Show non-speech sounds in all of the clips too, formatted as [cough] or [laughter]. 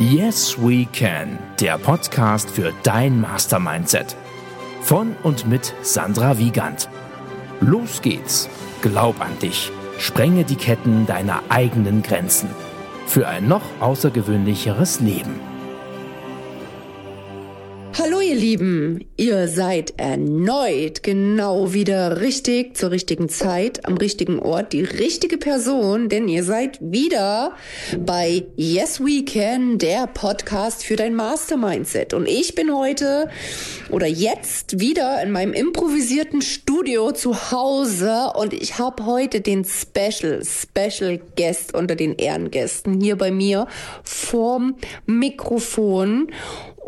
Yes We Can, der Podcast für dein Mastermindset. Von und mit Sandra Wiegand. Los geht's. Glaub an dich. Sprenge die Ketten deiner eigenen Grenzen. Für ein noch außergewöhnlicheres Leben. Ihr Lieben, ihr seid erneut genau wieder richtig zur richtigen Zeit, am richtigen Ort, die richtige Person, denn ihr seid wieder bei Yes We Can, der Podcast für dein Mastermindset. Und ich bin heute oder jetzt wieder in meinem improvisierten Studio zu Hause und ich habe heute den Special, Special Guest unter den Ehrengästen hier bei mir vorm Mikrofon.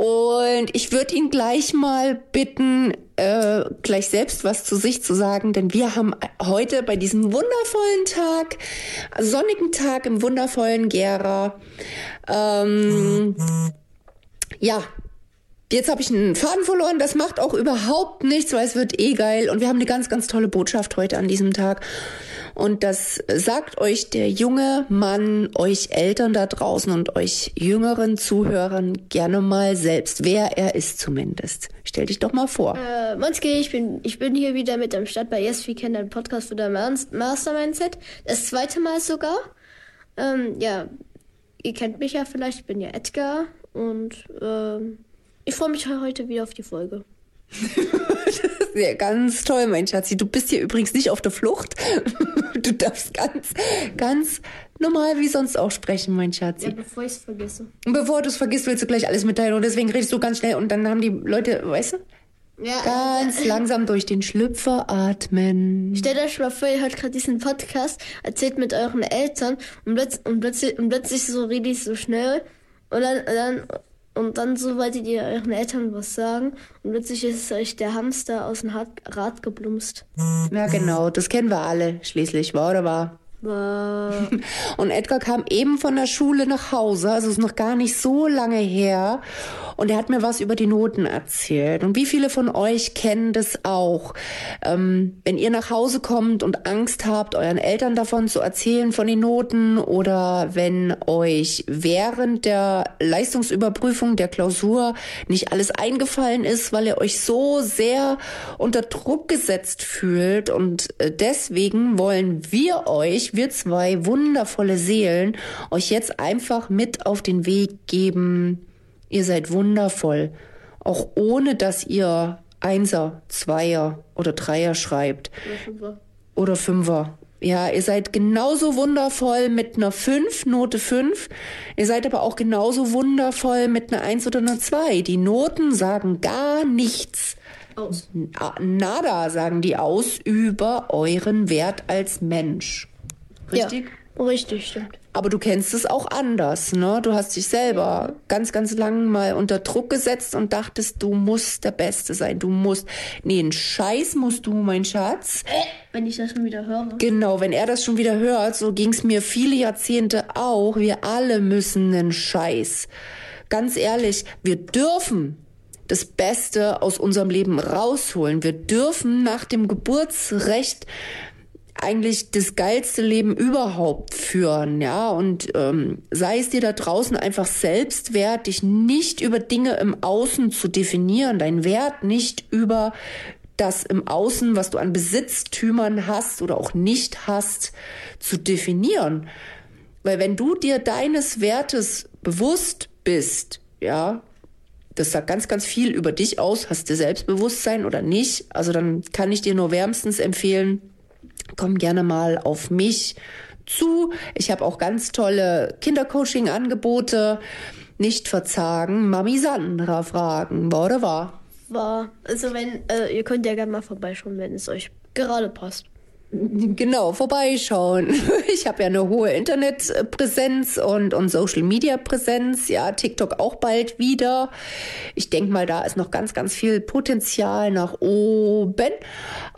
Und ich würde ihn gleich mal bitten, äh, gleich selbst was zu sich zu sagen, denn wir haben heute bei diesem wundervollen Tag, sonnigen Tag im wundervollen Gera, ähm, ja, Jetzt habe ich einen Faden verloren, das macht auch überhaupt nichts, weil es wird eh geil. Und wir haben eine ganz, ganz tolle Botschaft heute an diesem Tag. Und das sagt euch der junge Mann, euch Eltern da draußen und euch jüngeren Zuhörern gerne mal selbst, wer er ist zumindest. Stell dich doch mal vor. Äh, Monski, ich bin, ich bin hier wieder mit am Start bei Yes We Can, ein Podcast für dein Mastermindset. Das zweite Mal sogar. Ähm, ja, ihr kennt mich ja vielleicht, ich bin ja Edgar und ähm, ich freue mich heute wieder auf die Folge. [laughs] ja ganz toll, mein Schatzi. Du bist hier übrigens nicht auf der Flucht. [laughs] Du darfst ganz, ganz normal wie sonst auch sprechen, mein Schatzi. Ja, bevor ich es vergesse. Bevor du es vergisst, willst du gleich alles mitteilen und deswegen redest du ganz schnell und dann haben die Leute, weißt du? Ja, Ganz langsam durch den Schlüpfer atmen. Stellt euch mal vor, ihr hört gerade diesen Podcast, erzählt mit euren Eltern und, plötzlich, und, plötzlich, und plötzlich so redet so schnell und dann, dann und dann so wolltet ihr euren Eltern was sagen und plötzlich ist euch der Hamster aus dem Rad geblumst. Ja, genau, das kennen wir alle schließlich, war oder war? Und Edgar kam eben von der Schule nach Hause, also ist noch gar nicht so lange her. Und er hat mir was über die Noten erzählt. Und wie viele von euch kennen das auch? Ähm, wenn ihr nach Hause kommt und Angst habt, euren Eltern davon zu erzählen von den Noten oder wenn euch während der Leistungsüberprüfung der Klausur nicht alles eingefallen ist, weil ihr euch so sehr unter Druck gesetzt fühlt. Und äh, deswegen wollen wir euch wir zwei wundervolle Seelen euch jetzt einfach mit auf den Weg geben. Ihr seid wundervoll. Auch ohne dass ihr Einser, Zweier oder Dreier schreibt. Oder Fünfer. Oder Fünfer. Ja, ihr seid genauso wundervoll mit einer 5, Note 5. Ihr seid aber auch genauso wundervoll mit einer 1 oder einer 2. Die Noten sagen gar nichts. Aus. Nada sagen die aus über euren Wert als Mensch. Richtig? Ja, richtig, stimmt. Aber du kennst es auch anders, ne? Du hast dich selber ganz, ganz lang mal unter Druck gesetzt und dachtest, du musst der Beste sein. Du musst. Nee, einen Scheiß musst du, mein Schatz. Wenn ich das schon wieder höre. Genau, wenn er das schon wieder hört, so ging es mir viele Jahrzehnte auch. Wir alle müssen einen Scheiß. Ganz ehrlich, wir dürfen das Beste aus unserem Leben rausholen. Wir dürfen nach dem Geburtsrecht eigentlich das geilste Leben überhaupt führen, ja, und ähm, sei es dir da draußen einfach selbst wert, dich nicht über Dinge im Außen zu definieren, dein Wert nicht über das im Außen, was du an Besitztümern hast oder auch nicht hast, zu definieren. Weil wenn du dir deines Wertes bewusst bist, ja, das sagt ganz, ganz viel über dich aus, hast du Selbstbewusstsein oder nicht. Also dann kann ich dir nur wärmstens empfehlen, komm gerne mal auf mich zu. Ich habe auch ganz tolle Kindercoaching-Angebote. Nicht verzagen, Mami Sandra fragen, war oder war? War. Also wenn, äh, ihr könnt ja gerne mal vorbeischauen, wenn es euch gerade passt. Genau, vorbeischauen. [laughs] Ich habe ja eine hohe Internetpräsenz und, und Social Media Präsenz. Ja, TikTok auch bald wieder. Ich denke mal, da ist noch ganz, ganz viel Potenzial nach oben.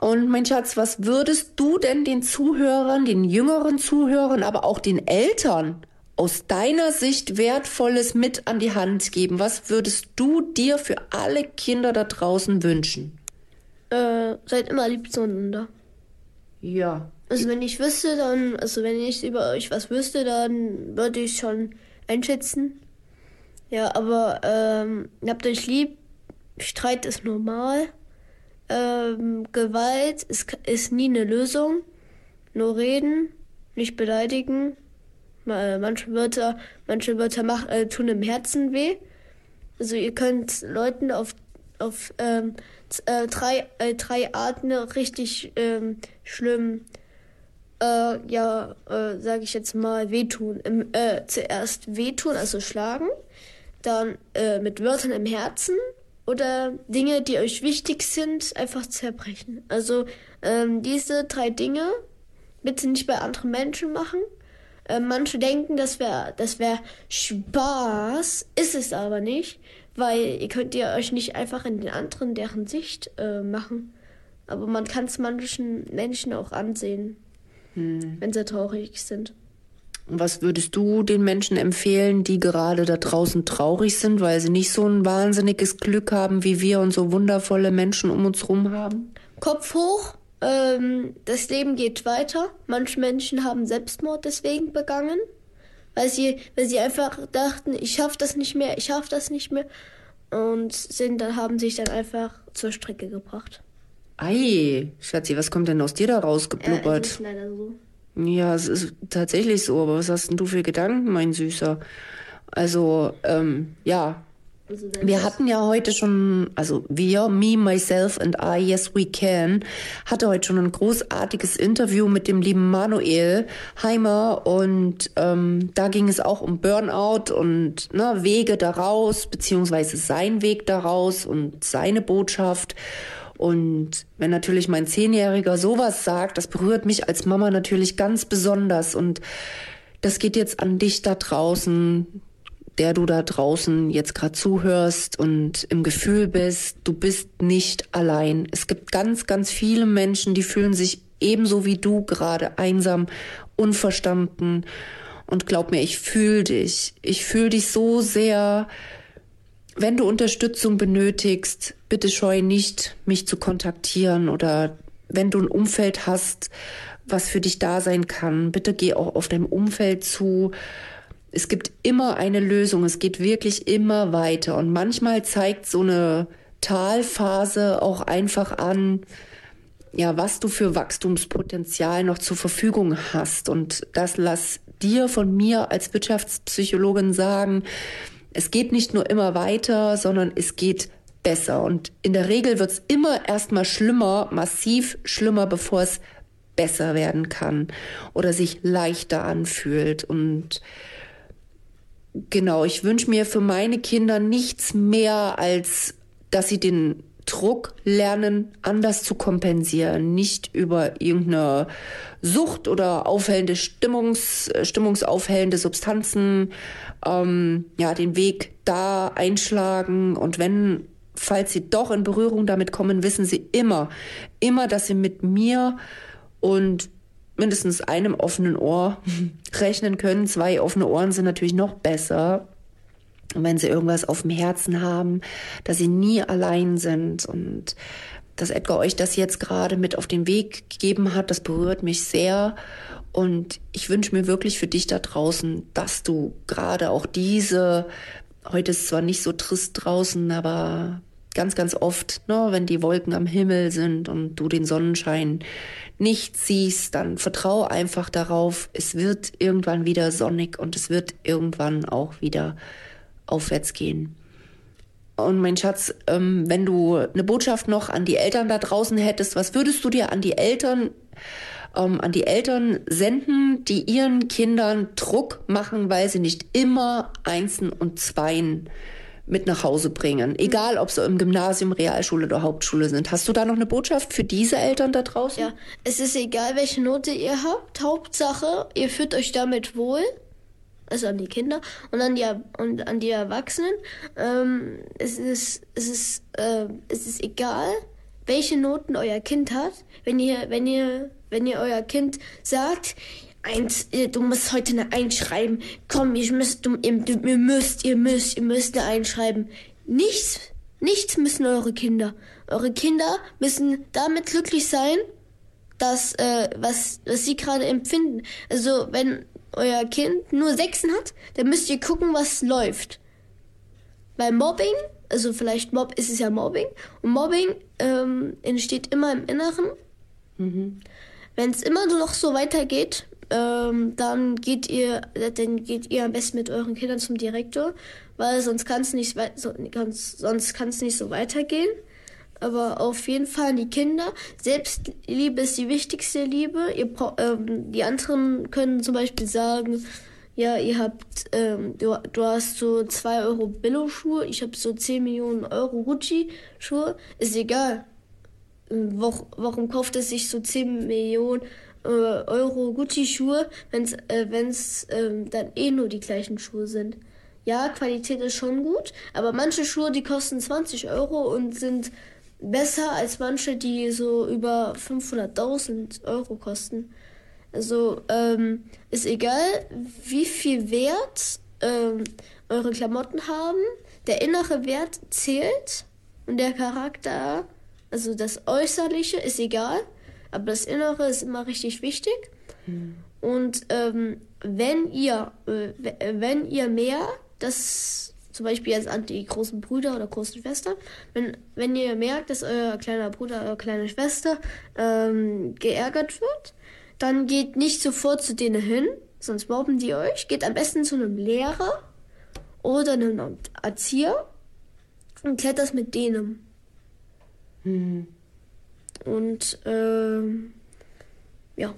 Und mein Schatz, was würdest du denn den Zuhörern, den jüngeren Zuhörern, aber auch den Eltern aus deiner Sicht Wertvolles mit an die Hand geben? Was würdest du dir für alle Kinder da draußen wünschen? Äh, seid immer lieb zueinander. Ja. Also wenn ich wüsste, dann, also wenn ich über euch was wüsste, dann würde ich schon einschätzen. Ja, aber ähm, habt euch lieb, Streit ist normal. Ähm, Gewalt ist, ist nie eine Lösung. Nur reden, nicht beleidigen. Manche Wörter, manche Wörter mach, äh, tun im Herzen weh. Also ihr könnt Leuten auf, auf ähm, äh, drei, äh, drei Arten richtig ähm, schlimm, äh, ja, äh, sage ich jetzt mal, wehtun. Im, äh, zuerst wehtun, also schlagen, dann äh, mit Wörtern im Herzen oder Dinge, die euch wichtig sind, einfach zerbrechen. Also ähm, diese drei Dinge bitte nicht bei anderen Menschen machen. Äh, manche denken, das wäre das wär Spaß, ist es aber nicht, weil ihr könnt ihr euch nicht einfach in den anderen deren Sicht äh, machen. Aber man kann es manchen Menschen auch ansehen, hm. wenn sie traurig sind. Was würdest du den Menschen empfehlen, die gerade da draußen traurig sind, weil sie nicht so ein wahnsinniges Glück haben, wie wir und so wundervolle Menschen um uns herum haben? Kopf hoch, ähm, das Leben geht weiter. Manche Menschen haben Selbstmord deswegen begangen, weil sie, weil sie einfach dachten, ich schaffe das nicht mehr, ich schaffe das nicht mehr und sind dann haben sich dann einfach zur Strecke gebracht. Ei, Schatzi, was kommt denn aus dir da rausgeblubbert? Ja, ist leider so. Ja, es ist tatsächlich so, aber was hast denn du für Gedanken, mein Süßer? Also, ähm, ja, wir hatten ja heute schon, also wir, me, myself and I, yes we can, hatte heute schon ein großartiges Interview mit dem lieben Manuel Heimer und ähm, da ging es auch um Burnout und ne, Wege daraus, beziehungsweise sein Weg daraus und seine Botschaft. Und wenn natürlich mein Zehnjähriger sowas sagt, das berührt mich als Mama natürlich ganz besonders und das geht jetzt an dich da draußen der du da draußen jetzt gerade zuhörst und im Gefühl bist, du bist nicht allein. Es gibt ganz, ganz viele Menschen, die fühlen sich ebenso wie du gerade einsam, unverstanden. Und glaub mir, ich fühle dich. Ich fühle dich so sehr. Wenn du Unterstützung benötigst, bitte scheu nicht, mich zu kontaktieren oder wenn du ein Umfeld hast, was für dich da sein kann, bitte geh auch auf dein Umfeld zu es gibt immer eine Lösung, es geht wirklich immer weiter. Und manchmal zeigt so eine Talphase auch einfach an, ja, was du für Wachstumspotenzial noch zur Verfügung hast. Und das lass dir von mir als Wirtschaftspsychologin sagen, es geht nicht nur immer weiter, sondern es geht besser. Und in der Regel wird es immer erstmal schlimmer, massiv schlimmer, bevor es besser werden kann oder sich leichter anfühlt. Und Genau, ich wünsche mir für meine Kinder nichts mehr, als dass sie den Druck lernen, anders zu kompensieren, nicht über irgendeine Sucht oder aufhellende Stimmungs, stimmungsaufhellende Substanzen, ähm, ja, den Weg da einschlagen. Und wenn, falls sie doch in Berührung damit kommen, wissen sie immer, immer, dass sie mit mir und mindestens einem offenen Ohr [laughs] rechnen können. Zwei offene Ohren sind natürlich noch besser. Und wenn sie irgendwas auf dem Herzen haben, dass sie nie allein sind und dass Edgar euch das jetzt gerade mit auf den Weg gegeben hat, das berührt mich sehr. Und ich wünsche mir wirklich für dich da draußen, dass du gerade auch diese, heute ist zwar nicht so trist draußen, aber ganz, ganz oft, ne, wenn die Wolken am Himmel sind und du den Sonnenschein nicht siehst, dann vertraue einfach darauf, es wird irgendwann wieder sonnig und es wird irgendwann auch wieder aufwärts gehen. Und mein Schatz, ähm, wenn du eine Botschaft noch an die Eltern da draußen hättest, was würdest du dir an die Eltern, ähm, an die Eltern senden, die ihren Kindern Druck machen, weil sie nicht immer Einsen und Zweien mit nach Hause bringen. Egal, ob sie im Gymnasium, Realschule oder Hauptschule sind. Hast du da noch eine Botschaft für diese Eltern da draußen? Ja, es ist egal, welche Note ihr habt. Hauptsache, ihr fühlt euch damit wohl. Also an die Kinder und an die, und an die Erwachsenen. Ähm, es ist, es ist, äh, es ist egal, welche Noten euer Kind hat. Wenn ihr, wenn ihr, wenn ihr euer Kind sagt, eins, du musst heute eine einschreiben. Komm, ihr müsst, ihr, ihr müsst, ihr müsst, ihr müsst eine einschreiben. Nichts, nichts müssen eure Kinder. Eure Kinder müssen damit glücklich sein, dass, äh, was, was sie gerade empfinden. Also, wenn euer Kind nur Sechsen hat, dann müsst ihr gucken, was läuft. Bei Mobbing, also vielleicht Mob ist es ja Mobbing, und Mobbing ähm, entsteht immer im Inneren. Mhm. Wenn es immer noch so weitergeht, ähm, dann geht ihr, dann geht ihr am besten mit euren Kindern zum Direktor, weil sonst kann es nicht, so, sonst kann es nicht so weitergehen. Aber auf jeden Fall die Kinder. Selbstliebe ist die wichtigste Liebe. Ihr, ähm, die anderen können zum Beispiel sagen, ja, ihr habt, ähm, du, du hast so 2 Euro Billo-Schuhe, ich habe so 10 Millionen Euro Gucci-Schuhe. Ist egal. Warum, warum kauft er sich so 10 Millionen äh, Euro Gucci-Schuhe, wenn es äh, äh, dann eh nur die gleichen Schuhe sind? Ja, Qualität ist schon gut, aber manche Schuhe, die kosten 20 Euro und sind besser als manche, die so über 500.000 Euro kosten. Also ähm, ist egal, wie viel Wert ähm, eure Klamotten haben. Der innere Wert zählt und der Charakter, also das Äußerliche, ist egal. Aber das Innere ist immer richtig wichtig. Mhm. Und ähm, wenn ihr, äh, wenn ihr mehr, das zum Beispiel jetzt an die großen Brüder oder großen Schwestern, wenn, wenn ihr merkt, dass euer kleiner Bruder oder kleine Schwester ähm, geärgert wird, dann geht nicht sofort zu denen hin, sonst mobben die euch. Geht am besten zu einem Lehrer oder einem Erzieher und klärt das mit denen. Mhm. Und ähm, ja.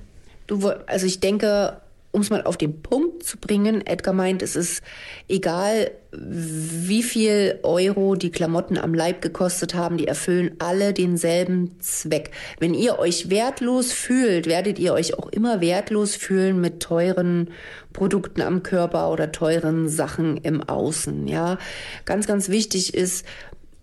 Du, also ich denke, um es mal auf den Punkt zu bringen, Edgar meint, es ist egal, wie viel Euro die Klamotten am Leib gekostet haben, die erfüllen alle denselben Zweck. Wenn ihr euch wertlos fühlt, werdet ihr euch auch immer wertlos fühlen mit teuren Produkten am Körper oder teuren Sachen im Außen, ja. Ganz, ganz wichtig ist,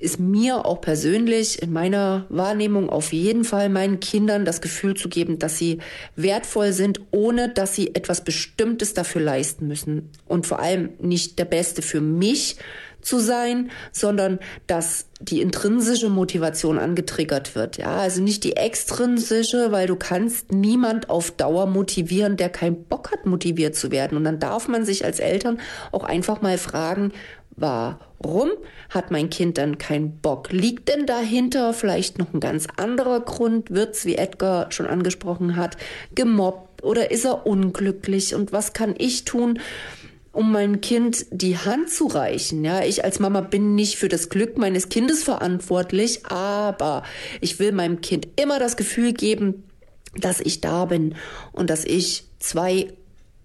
ist mir auch persönlich in meiner Wahrnehmung auf jeden Fall meinen Kindern das Gefühl zu geben, dass sie wertvoll sind, ohne dass sie etwas Bestimmtes dafür leisten müssen. Und vor allem nicht der Beste für mich zu sein, sondern dass die intrinsische Motivation angetriggert wird. Ja, also nicht die extrinsische, weil du kannst niemand auf Dauer motivieren, der keinen Bock hat, motiviert zu werden. Und dann darf man sich als Eltern auch einfach mal fragen, Warum hat mein Kind dann keinen Bock? Liegt denn dahinter vielleicht noch ein ganz anderer Grund? Wird's, wie Edgar schon angesprochen hat, gemobbt oder ist er unglücklich? Und was kann ich tun, um mein Kind die Hand zu reichen? Ja, ich als Mama bin nicht für das Glück meines Kindes verantwortlich, aber ich will meinem Kind immer das Gefühl geben, dass ich da bin und dass ich zwei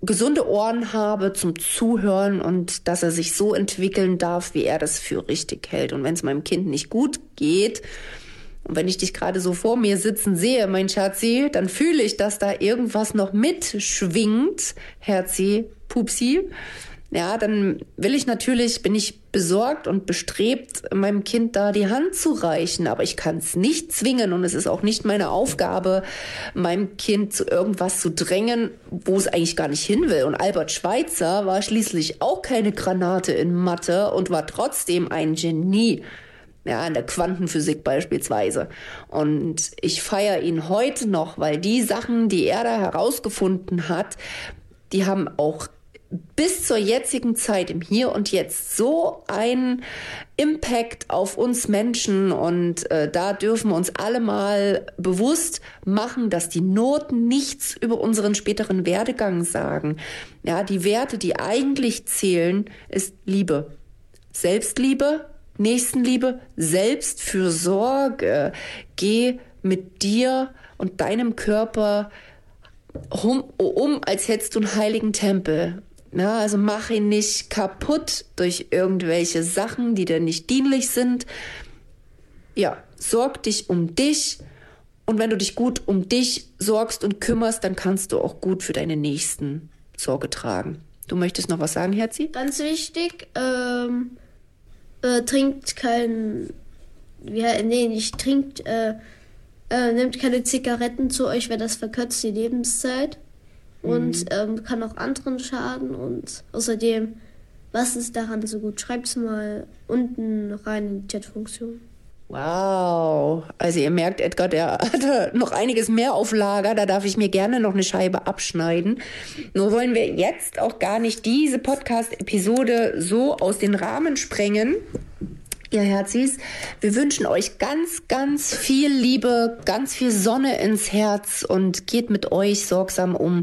gesunde Ohren habe zum Zuhören und dass er sich so entwickeln darf, wie er das für richtig hält. Und wenn es meinem Kind nicht gut geht, und wenn ich dich gerade so vor mir sitzen sehe, mein Schatzi, dann fühle ich, dass da irgendwas noch mitschwingt, Herzi, Pupsi ja, dann will ich natürlich, bin ich besorgt und bestrebt, meinem Kind da die Hand zu reichen, aber ich kann es nicht zwingen und es ist auch nicht meine Aufgabe, meinem Kind zu irgendwas zu drängen, wo es eigentlich gar nicht hin will. Und Albert Schweitzer war schließlich auch keine Granate in Mathe und war trotzdem ein Genie. Ja, in der Quantenphysik beispielsweise. Und ich feiere ihn heute noch, weil die Sachen, die er da herausgefunden hat, die haben auch bis zur jetzigen Zeit im Hier und Jetzt so ein Impact auf uns Menschen und äh, da dürfen wir uns alle mal bewusst machen, dass die Noten nichts über unseren späteren Werdegang sagen. Ja, die Werte, die eigentlich zählen, ist Liebe. Selbstliebe, Nächstenliebe, Selbstfürsorge. Geh mit dir und deinem Körper um, um als hättest du einen heiligen Tempel. Na, also mach ihn nicht kaputt durch irgendwelche Sachen, die dir nicht dienlich sind. Ja, sorg dich um dich. Und wenn du dich gut um dich sorgst und kümmerst, dann kannst du auch gut für deine Nächsten Sorge tragen. Du möchtest noch was sagen, Herzi? Ganz wichtig, ähm, äh, trinkt kein, ja, nee, nicht trinkt, äh, äh, nehmt keine Zigaretten zu euch, weil das verkürzt die Lebenszeit und mhm. ähm, kann auch anderen schaden. Und außerdem, was ist daran so gut? Schreibt es mal unten rein in die Chatfunktion. Wow. Also ihr merkt, Edgar, der [laughs] hat noch einiges mehr auf Lager. Da darf ich mir gerne noch eine Scheibe abschneiden. Nur wollen wir jetzt auch gar nicht diese Podcast-Episode so aus den Rahmen sprengen. Ihr Herzis, wir wünschen euch ganz, ganz viel Liebe, ganz viel Sonne ins Herz und geht mit euch sorgsam um.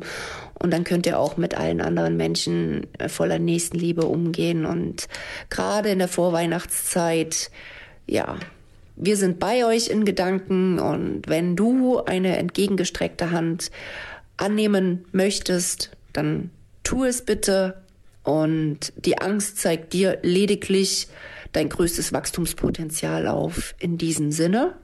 Und dann könnt ihr auch mit allen anderen Menschen voller Nächstenliebe umgehen. Und gerade in der Vorweihnachtszeit, ja, wir sind bei euch in Gedanken und wenn du eine entgegengestreckte Hand annehmen möchtest, dann tu es bitte und die Angst zeigt dir lediglich dein größtes Wachstumspotenzial auf. In diesem Sinne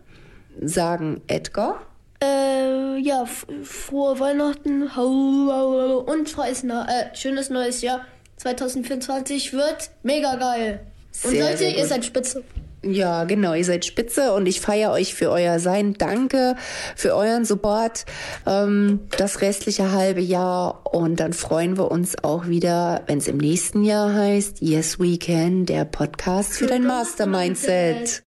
sagen Edgar. Äh, ja, frohe Weihnachten und freies, äh, schönes neues Jahr 2024 wird mega geil. Und sehr, Leute, ihr seid spitze. Ja, genau, ihr seid spitze und ich feiere euch für euer Sein. Danke für euren Support ähm, das restliche halbe Jahr und dann freuen wir uns auch wieder, wenn es im nächsten Jahr heißt Yes We Can, der Podcast für dein Mastermindset.